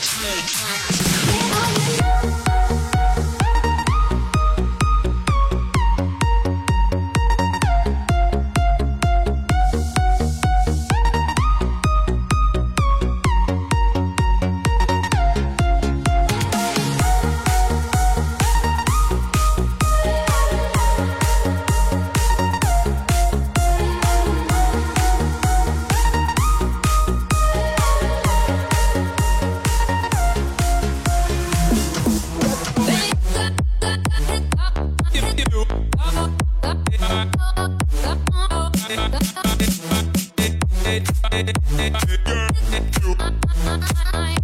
Make, make, make, make, Hey, you.